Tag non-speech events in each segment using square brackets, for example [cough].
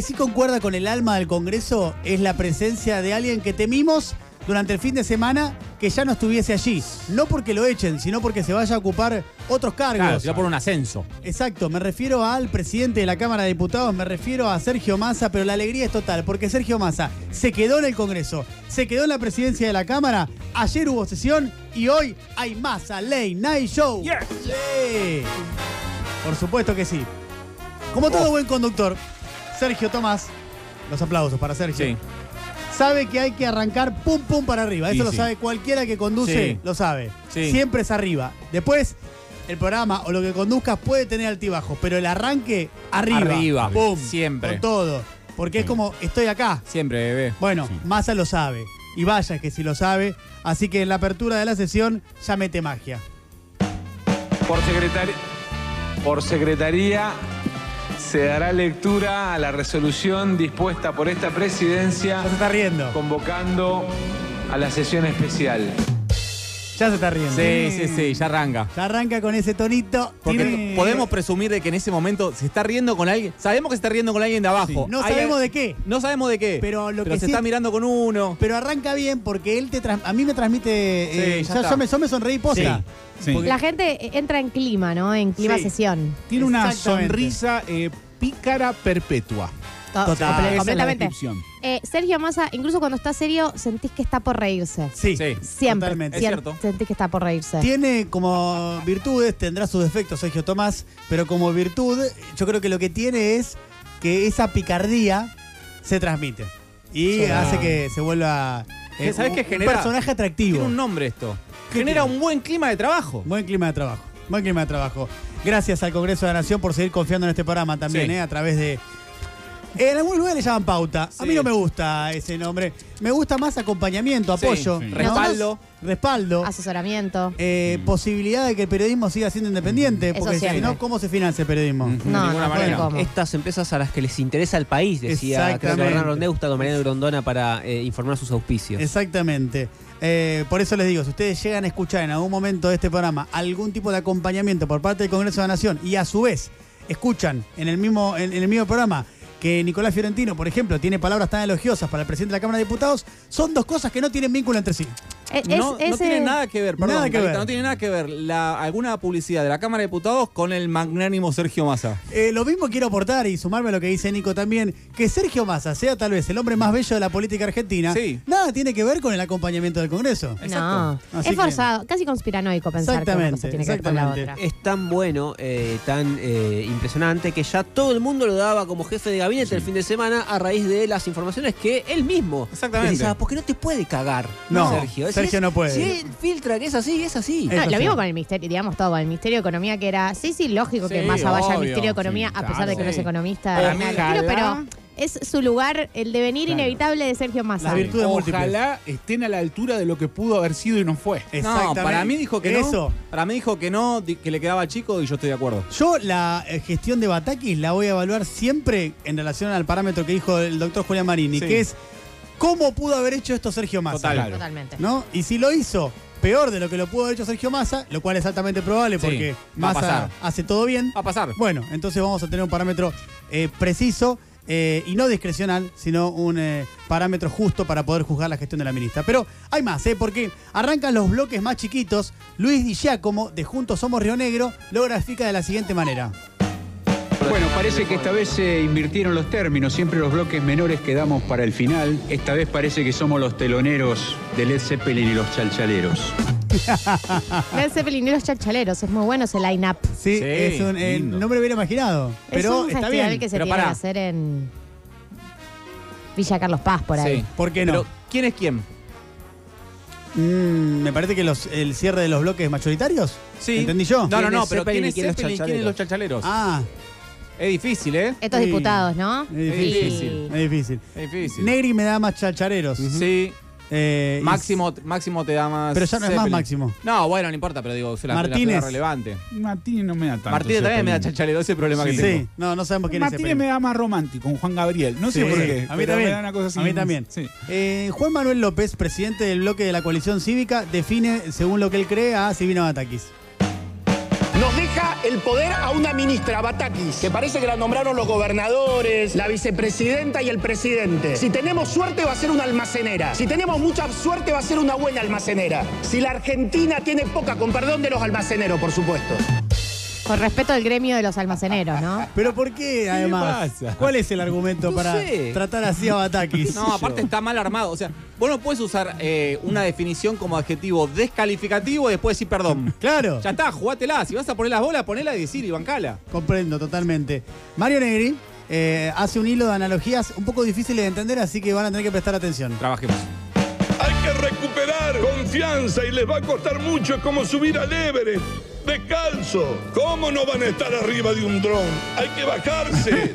que sí concuerda con el alma del Congreso es la presencia de alguien que temimos durante el fin de semana que ya no estuviese allí. No porque lo echen, sino porque se vaya a ocupar otros cargos. Claro, sino por un ascenso. Exacto, me refiero al presidente de la Cámara de Diputados, me refiero a Sergio Massa, pero la alegría es total, porque Sergio Massa se quedó en el Congreso, se quedó en la presidencia de la Cámara, ayer hubo sesión y hoy hay Massa Ley Night Show. Sí. Por supuesto que sí. Como todo buen conductor, Sergio Tomás, los aplausos para Sergio. Sí. Sabe que hay que arrancar pum pum para arriba. Eso Sí, lo sí. sabe cualquiera que conduce, Sí. lo sabe. Sí. Siempre es arriba. Después, el programa o lo que conduzcas puede tener altibajos, pero el arranque arriba. Arriba, Pum. siempre. Con todo. Porque es como, estoy acá. Siempre, bebé. Bueno, Massa lo sabe. Y vaya que si lo sabe. Así que en la apertura de la sesión ya mete magia. Por, secretari- por secretaría se dará lectura a la resolución dispuesta por esta presidencia se está riendo. convocando a la sesión especial. Ya se está riendo. Sí, sí, sí, ya arranca. Ya arranca con ese tonito. Porque Tiene- podemos presumir de que en ese momento se está riendo con alguien. Sabemos que se está riendo con alguien de abajo. No Hay- sabemos de qué. No sabemos de qué. Pero lo que se sí- está mirando con uno. Pero arranca bien porque él te trans- a mí me transmite. eh, Sí, ya ya, está. yo, me, yo me sonreí posta. Sí. Porque- La gente entra en clima, ¿no? En clima Sí. sesión. Tiene una Exactamente. sonrisa eh, pícara perpetua. To- Total. comple- Esa es la completamente. descripción. Eh, Sergio Massa, incluso cuando está serio, sentís que está por reírse. Sí, Sí. Siempre. totalmente. Es cierto. Sentís que está por reírse. Tiene como virtudes, tendrá sus defectos Sergio Tomás, pero como virtud, yo creo que lo que tiene es que esa picardía se transmite. Y Sí. hace que se vuelva eh, ¿Sabés un- qué un genera? personaje atractivo. Tiene un nombre esto. ¿Qué Genera tiene? un buen clima de trabajo. Buen clima de trabajo. Buen clima de trabajo. Gracias al Congreso de la Nación por seguir confiando en este programa también, Sí. ¿eh? a través de. En algunos lugares le llaman pauta. A mí Sí. no me gusta ese nombre. Me gusta más acompañamiento, Sí, apoyo. sí. ¿no? Respaldo. Respaldo. Asesoramiento. eh, posibilidad de que el periodismo siga siendo independiente. Eso Porque si siempre. no, ¿cómo se financia el periodismo? Mm. De No, ninguna no, manera. ¿cómo? Estas empresas a las que les interesa el país, decía creo que Exactamente. Con Mariano Grondona para eh, informar sus auspicios. Exactamente. Eh, por eso les digo, si ustedes llegan a escuchar en algún momento de este programa algún tipo de acompañamiento por parte del Congreso de la Nación y a su vez escuchan en el mismo, en, en el mismo programa que Nicolás Fiorentino, por ejemplo, tiene palabras tan elogiosas para el presidente de la Cámara de Diputados, son dos cosas que no tienen vínculo entre sí. Eh, No, es- no tiene nada que ver, perdón, Nada que Carita, ver. no tiene nada que ver la, alguna publicidad de la Cámara de Diputados con el magnánimo Sergio Massa. Eh, lo mismo quiero aportar y sumarme a lo que dice Nico también, que Sergio Massa sea tal vez el hombre más bello de la política argentina, Sí. nada tiene que ver con el acompañamiento del Congreso. No, Exacto. Así es que- forzado, casi conspiranoico pensar que una cosa Exactamente, tiene que ver con la exactamente. otra. Es tan bueno, eh, tan eh, impresionante, que ya todo el mundo lo daba como jefe de gabinete el fin de semana a raíz de las informaciones que él mismo Exactamente. decía, porque no te puede cagar, No, Sergio. Es- Sergio es- no puede. Si él filtra que es así, es así. No, lo mismo con el misterio, digamos todo, con el Ministerio de Economía, que era, sí, sí, lógico que Massa vaya al Ministerio de Economía, sí, a pesar claro. de que no es economista ojalá- pero es su lugar, el devenir Claro. inevitable de Sergio Massa. Las virtudes múltiples. Ojalá estén a la altura de lo que pudo haber sido y no fue. No, para mí dijo que Eso. no. Para mí dijo que no, que le quedaba chico y yo estoy de acuerdo. Yo la eh, gestión de Batakis la voy a evaluar siempre en relación al parámetro que dijo el doctor Julián Marini, Sí. que es cómo pudo haber hecho esto Sergio Massa. Total. Claro. Totalmente. ¿No? Y si lo hizo peor de lo que lo pudo haber hecho Sergio Massa, lo cual es altamente probable Sí, porque Massa hace todo bien. Va a pasar. Bueno, entonces vamos a tener un parámetro eh, preciso eh, y no discrecional, sino un eh, parámetro justo para poder juzgar la gestión de la ministra. Pero hay más, ¿eh? porque arrancan los bloques más chiquitos. Luis Di Giacomo, de Juntos Somos Río Negro, lo grafica de la siguiente manera. Bueno, parece que esta vez se invirtieron los términos, siempre los bloques menores quedamos para el final. Esta vez parece que somos los teloneros de Led Zeppelin y los chalchaleros. [laughs] Led Zeppelin y los chalchaleros, es muy bueno ese line-up. Sí, Sí, es un, eh, lindo. no me lo hubiera imaginado, pero es un está festival bien. que se Pero tiene pará. que hacer en Villa Carlos Paz, por ahí. Sí. ¿Por qué no? Pero, ¿quién es quién? Mm, me parece que los, el cierre de los bloques mayoritarios. Sí. ¿Entendí yo? No, no, ¿Quién no, es pero Zeppelin ¿quién y es quién es Zeppelin y quién es los chalchaleros? Ah, Es difícil, ¿eh? Estos Sí. diputados, ¿no? es difícil. Es difícil. Es difícil. Es difícil. Negri me da más chachareros. Sí. Eh, y- Máximo, Máximo te da más. Pero ya no es más Zeppelin. Máximo. No, bueno, no importa, pero digo, es la, la Martínez. relevante. Martínez no me da tanto. Martínez también me da Zeppelin. chachalero, ese es el problema que Sí. tengo. Sí, no, no sabemos quién Martínez es me ese. da más romántico, con Juan Gabriel. No sé Sí, por qué. A mí pero también. me da una cosa así. A mí también. Sí. Eh, Juan Manuel López, presidente del bloque de la coalición cívica, define, según lo que él cree, a Silvina Batakis. El poder a una ministra, Batakis, que parece que la nombraron los gobernadores, la vicepresidenta y el presidente. Si tenemos suerte va a ser una almacenera. Si tenemos mucha suerte va a ser una buena almacenera. Si la Argentina tiene poca, con perdón de los almaceneros, por supuesto. Con respeto al gremio de los almaceneros, ¿no? [laughs] Pero ¿por qué, además? pasa? ¿Cuál es el argumento No para sé. tratar así a Batakis? No, aparte está mal armado. O sea, vos no puedes usar eh, una definición como adjetivo descalificativo y después decir perdón. [laughs] Claro, Ya está, jugátela. Si vas a poner las bolas, ponela y decir y bancala. comprendo totalmente. Mario Negri eh, hace un hilo de analogías un poco difíciles de entender, así que van a tener que prestar atención. Trabajemos. Hay que recuperar confianza y les va a costar mucho Es como subir al Everest descalzo. ¿Cómo no van a estar arriba de un dron? Hay que bajarse. [laughs]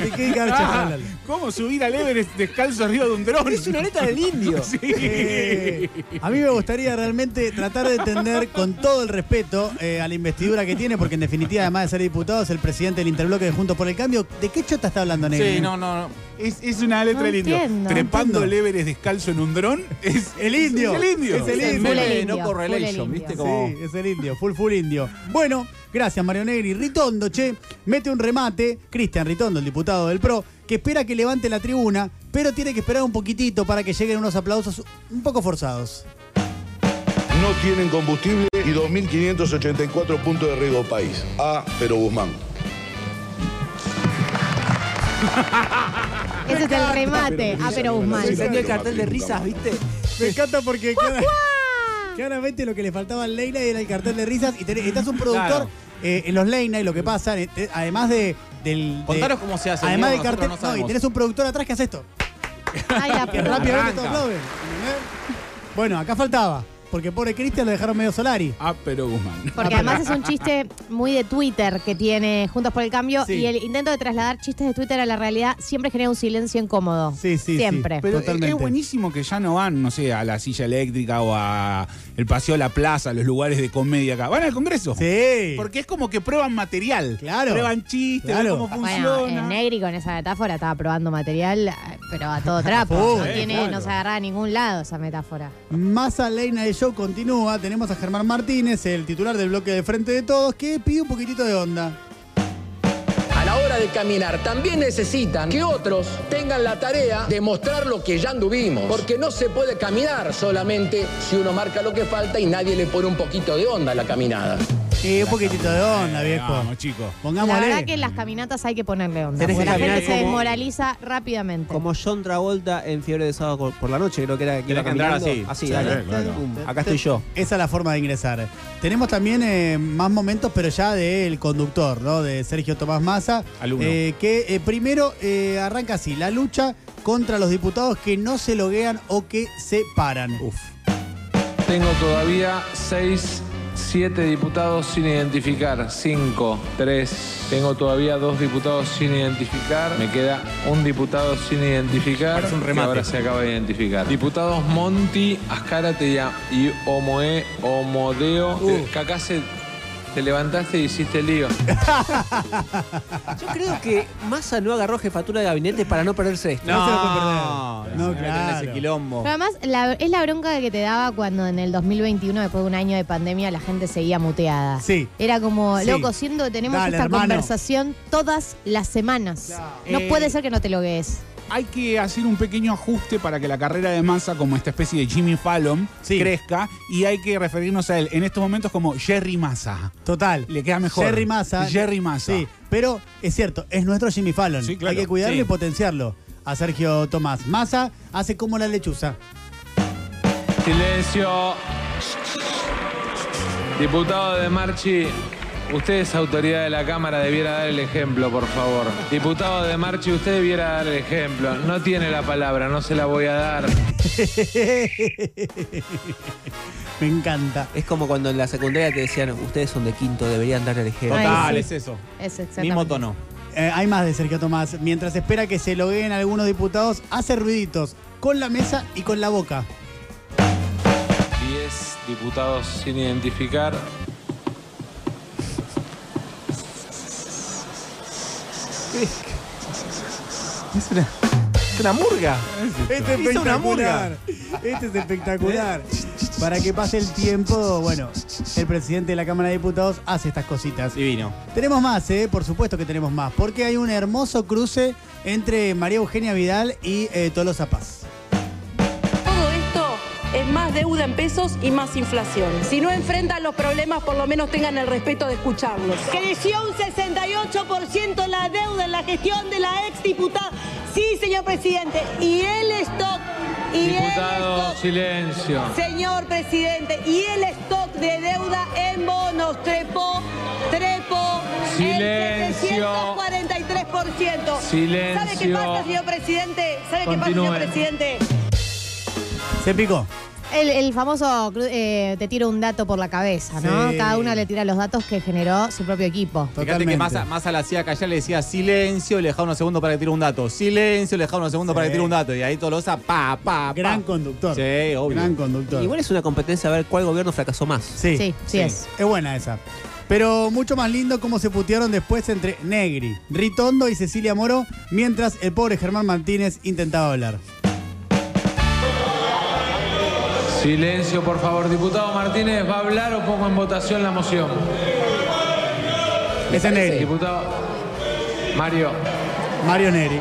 ¿De qué garchas Ah, hablan? ¿Cómo subir al Everest descalzo arriba de un dron? Es una letra del indio. [laughs] Sí. Eh, a mí me gustaría realmente tratar de entender con todo el respeto eh, a la investidura que tiene, porque en definitiva, además de ser diputado, es el presidente del interbloque de Juntos por el Cambio. ¿De qué chota está hablando, Negri? Sí, no, no, no. Es, es una letra No del indio. entiendo. Trepando Entiendo. Everest descalzo en un dron. Es [laughs] El indio. Es el indio. Es el Es indio. full el indio, no correlation, el ¿viste? Como... Sí, es el indio, full full indio. Bueno, gracias Mario Negri. Ritondo, che, mete un remate, Cristian Ritondo, el diputado del PRO, que espera que levante la tribuna, pero tiene que esperar un poquitito para que lleguen unos aplausos un poco forzados. No tienen combustible y 2.584 puntos de riesgo país. Ah, pero Guzmán. [laughs] Ese es el remate. Ah, pero Guzmán. Se el cartel de risas, ¿viste? Me encanta porque clara- claramente lo que le faltaba al Leina era el cartel de risas y tenés- estás un productor Claro. eh, en los Leina y lo que pasa, eh, eh, además de, del... de- Contanos cómo se hace, Además del Diego, cartel, nosotros no no, y sabemos. tenés un productor atrás que hace esto. Ay, la [laughs] Que puta. rápidamente te Arranca. aplauden. ¿entendés? Bueno, acá faltaba, porque pobre Cristian lo dejaron medio Solari. Ah, pero Guzmán. Porque además es un chiste muy de Twitter que tiene Juntos por el Cambio Sí. y el intento de trasladar chistes de Twitter a la realidad siempre genera un silencio incómodo. Sí, sí, sí. Siempre. Pero Totalmente. es buenísimo que ya no van, no sé, a la silla eléctrica o a el paseo a la plaza, a los lugares de comedia acá. Van al Congreso. Sí. Porque es como que prueban material. Claro. Prueban chistes, Claro. ven cómo Bueno, funciona. en Negri con esa metáfora estaba probando material, eh, pero a todo [laughs] trapo. no, eh, tiene, claro. no se agarra a ningún lado esa metáfora. Masa Leina del Show continúa. Tenemos a Germán Martínez, el titular del bloque de Frente de Todos, que pide un poquitito de onda. Hora de caminar también necesitan que otros tengan la tarea de mostrar lo que ya anduvimos. Porque no se puede caminar solamente si uno marca lo que falta y nadie le pone un poquito de onda a la caminada. Sí, un poquitito de onda, viejo. Vamos, chicos. La verdad que en las caminatas hay que ponerle onda. Tenés Porque que la caminar gente se como- desmoraliza rápidamente. Como John Travolta en Fiebre de Sábado por- la noche, creo que era que Tiene iba que entrar caminando. así. Así, dale. claro. Pum, acá estoy yo. Esa es la forma de ingresar. Tenemos también eh, más momentos, pero ya del conductor, ¿no? De Sergio Tomás Massa. Alumno. eh, que eh, primero eh, arranca así: la lucha contra los diputados que no se loguean o que se paran. Uf. Tengo todavía seis, siete diputados sin identificar. Cinco, tres. Tengo todavía dos diputados sin identificar. Me queda un diputado sin identificar. Parece un que ahora se acaba de identificar. Diputados Monti, Azcárate y, y Omoe, Omodeo. Que acá se, te levantaste y hiciste lío. Yo creo que Massa no agarró jefatura de gabinete para no perderse esto. No se lo puede perder. No, claro. ese quilombo. Pero además, la- es la bronca que te daba cuando en el 2021, después de un año de pandemia, la gente seguía muteada. Sí. Era como, Sí. loco, siendo que tenemos Dale, esta hermano. conversación todas las semanas. No Eh, puede ser que no te logues. Hay que hacer un pequeño ajuste para que la carrera de Massa, como esta especie de Jimmy Fallon, Sí. crezca. Y hay que referirnos a él en estos momentos como Jerry Massa. Total. Le queda mejor. Jerry Massa. Jerry Massa. Sí, pero es cierto, es nuestro Jimmy Fallon. Sí, claro. Hay que cuidarlo Sí. y potenciarlo. A Sergio Tomás. Massa hace como la lechuza. Silencio. Diputado de Marchi, usted es autoridad de la Cámara, debiera dar el ejemplo, por favor. Diputado de Marchi, usted debiera dar el ejemplo. No tiene la palabra, no se la voy a dar. [laughs] Me encanta. Es como cuando en la secundaria te decían, ustedes son de quinto, deberían dar el ejemplo. Total, sí. es eso. Es exactamente. Mismo tono. Eh, hay más de Sergio Tomás. Mientras espera que se logueen algunos diputados, hace ruiditos con la mesa y con la boca. 10 diputados sin identificar. Es una, es una murga. Este es Hizo una espectacular. Este es espectacular. para que pase el tiempo, bueno, el presidente de la Cámara de Diputados hace estas cositas. Divino. Tenemos más, ¿eh? por supuesto que tenemos más, porque hay un hermoso cruce entre María Eugenia Vidal y eh, Tolosa Paz. Más deuda en pesos y más inflación. Si no enfrentan los problemas, por lo menos tengan el respeto de escucharlos. Creció un 68% la deuda en la gestión de la ex diputada. Sí, señor presidente. Y el stock. Y Diputado, el stock. silencio. Señor presidente, y el stock de deuda en bonos trepó, trepó Silencio. el 743%. Silencio. ¿Sabe qué pasa, señor presidente? ¿Sabe qué pasa, señor presidente? Se picó. El, el famoso eh, te tiro un dato por la cabeza, ¿no? Sí. Cada uno le tira los datos que generó su propio equipo. Fíjate que Massa, Massa la hacía callar, le decía silencio, le dejaba unos segundos para que tire un dato. Silencio, le dejaba unos segundos Sí. para que tire un dato. Y ahí Tolosa, pa, pa, pa. Gran conductor. Sí, obvio. Gran conductor. Igual es una competencia a ver cuál gobierno fracasó más. Sí, Sí, sí es. Es buena esa. Pero mucho más lindo cómo se putearon después entre Negri, Ritondo y Cecilia Moro, mientras el pobre Germán Martínez intentaba hablar. Silencio, por favor. Diputado Martínez, ¿va a hablar o pongo en votación la moción? Ese es Negri, Diputado Mario. Mario Negri.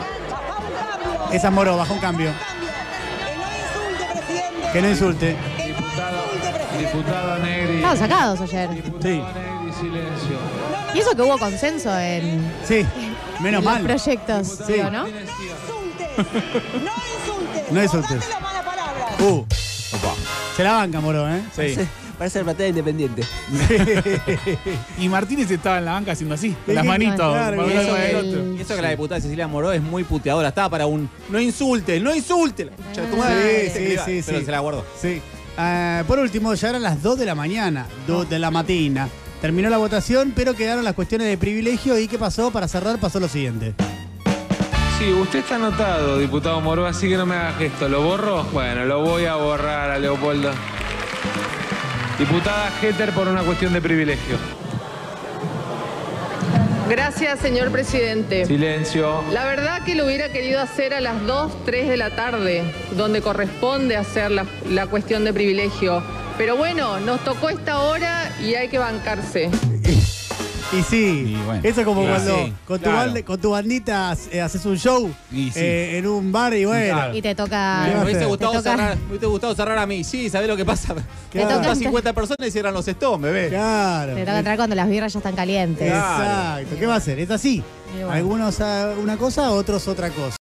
Esa Moro, bajó un cambio. Que no insulte. Diputado, diputado Negri. Estaban sacados ayer. Diputado Sí. Negri, silencio. Y eso que hubo consenso en, Sí, menos en mal. proyectos, Sí. digo, ¿no? Insultes. No insultes. No insultes. Guardate. Uh. Se la banca, Moro, ¿eh? Sí. Parece, el platea independiente. [laughs] Y Martínez estaba en la banca haciendo así, con las manitos. claro, para y eso que para el el- otro. Y eso que la diputada Cecilia Moró es muy puteadora. Estaba para un no insulte, no insulte. Madre. Sí, sí, sí, Pero sí. se la guardó. Sí. Ah, por último, ya eran las 2 de la mañana, 2 de la mañana. Terminó la votación, pero quedaron las cuestiones de privilegio. ¿Y qué pasó? Para cerrar, pasó lo siguiente. Sí, usted está anotado, diputado Moro, así que no me haga gesto. ¿Lo borro? Bueno, lo voy a borrar a Leopoldo. Diputada Heter por una cuestión de privilegio. Gracias, señor presidente. Silencio. La verdad que lo hubiera querido hacer a las 2, 3 de la tarde, donde corresponde hacer la, la cuestión de privilegio. Pero bueno, nos tocó esta hora y hay que bancarse. Y sí, Y bueno, eso como y cuando sí, con, tu claro. banda- con tu bandita eh, haces un show Y sí. eh, en un bar y bueno. Claro. Y te toca. ¿Qué va a Me hubiese gustado, Te toca- cerrar, me hubiese gustado cerrar a mí. Sí, ¿sabés lo que pasa? [laughs] Te Me toca- juntas 50 personas y cierran los stones, bebé. Claro. Te toca entrar cuando las birras ya están calientes. Exacto. ¿Qué va a hacer? Es así. Y bueno. Algunos ah, una cosa, otros otra cosa.